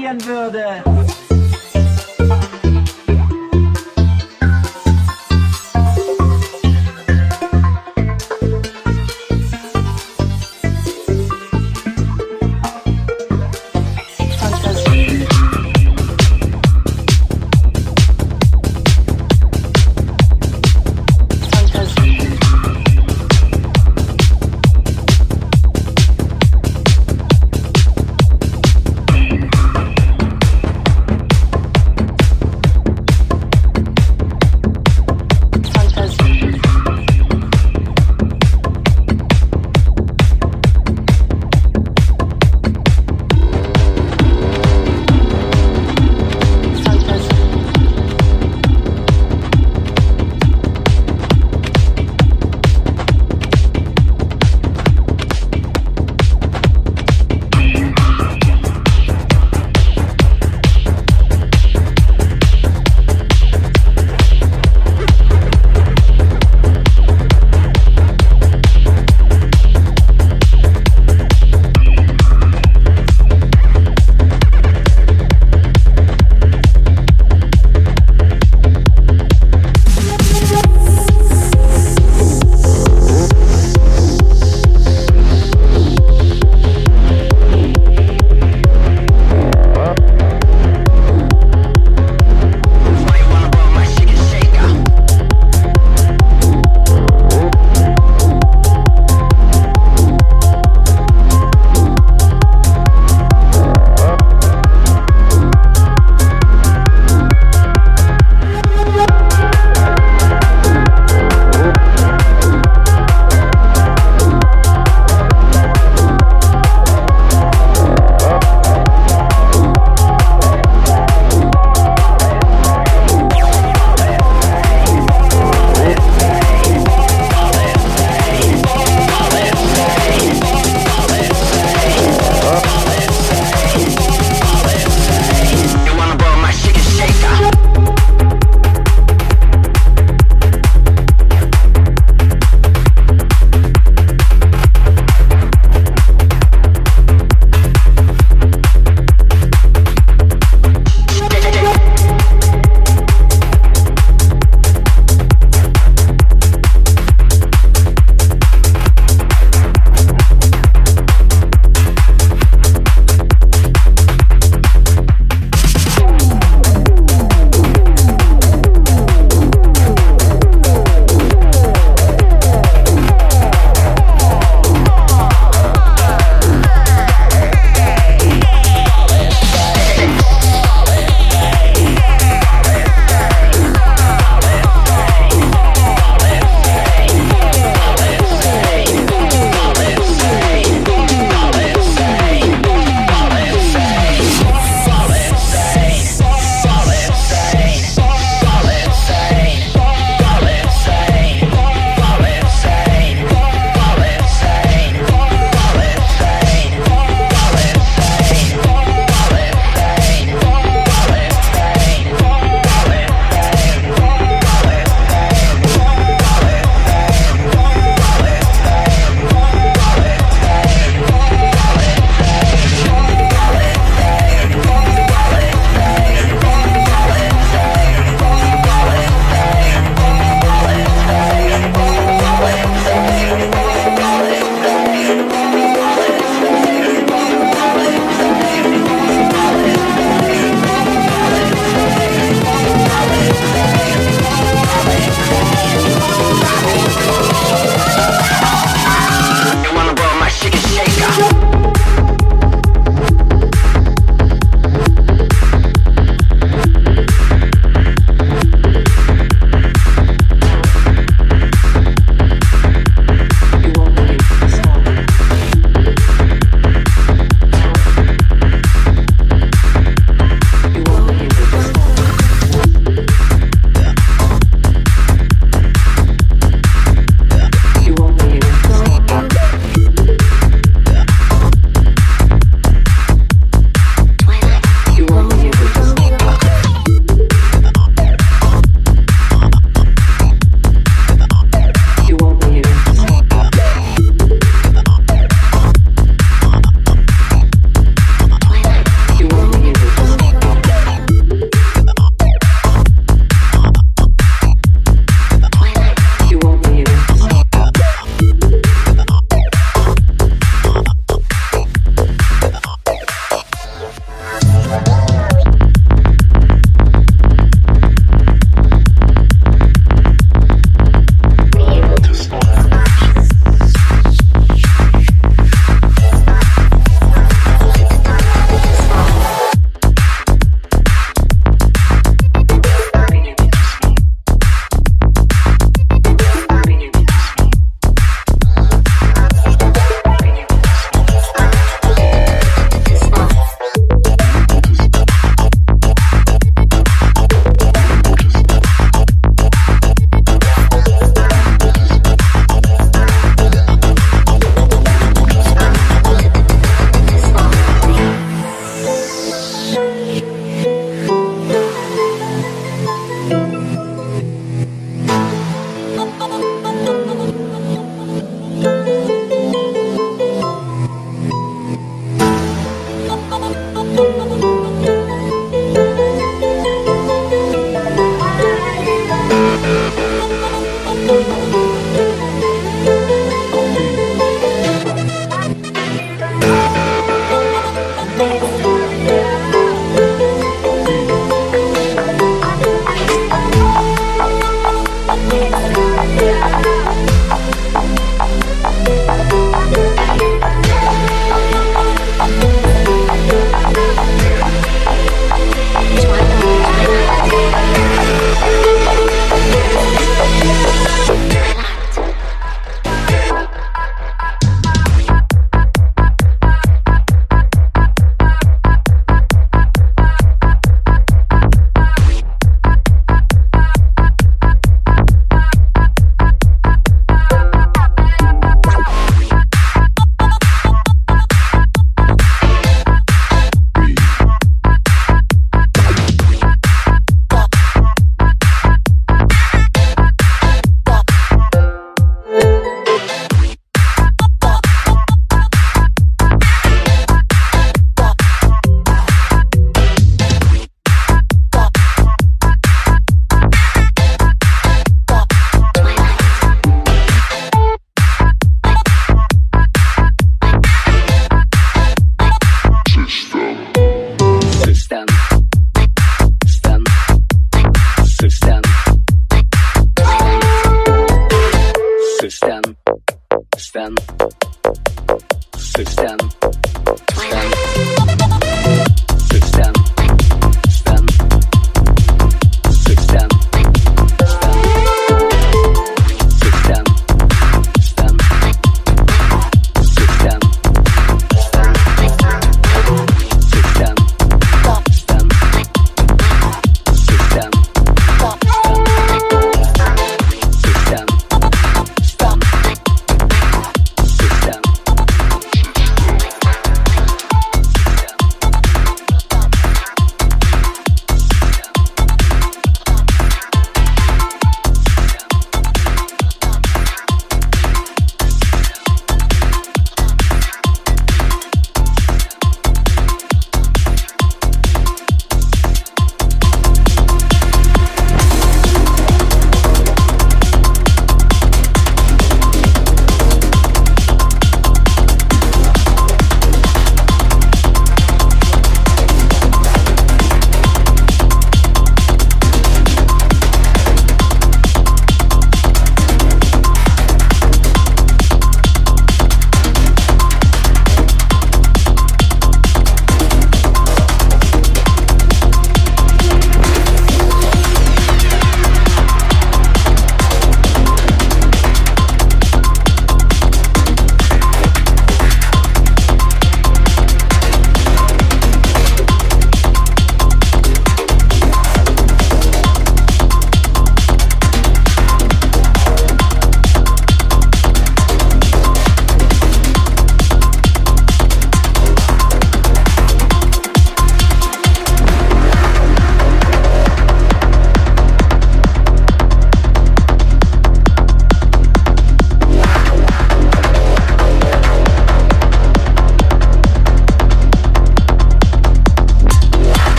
ausprobieren würde.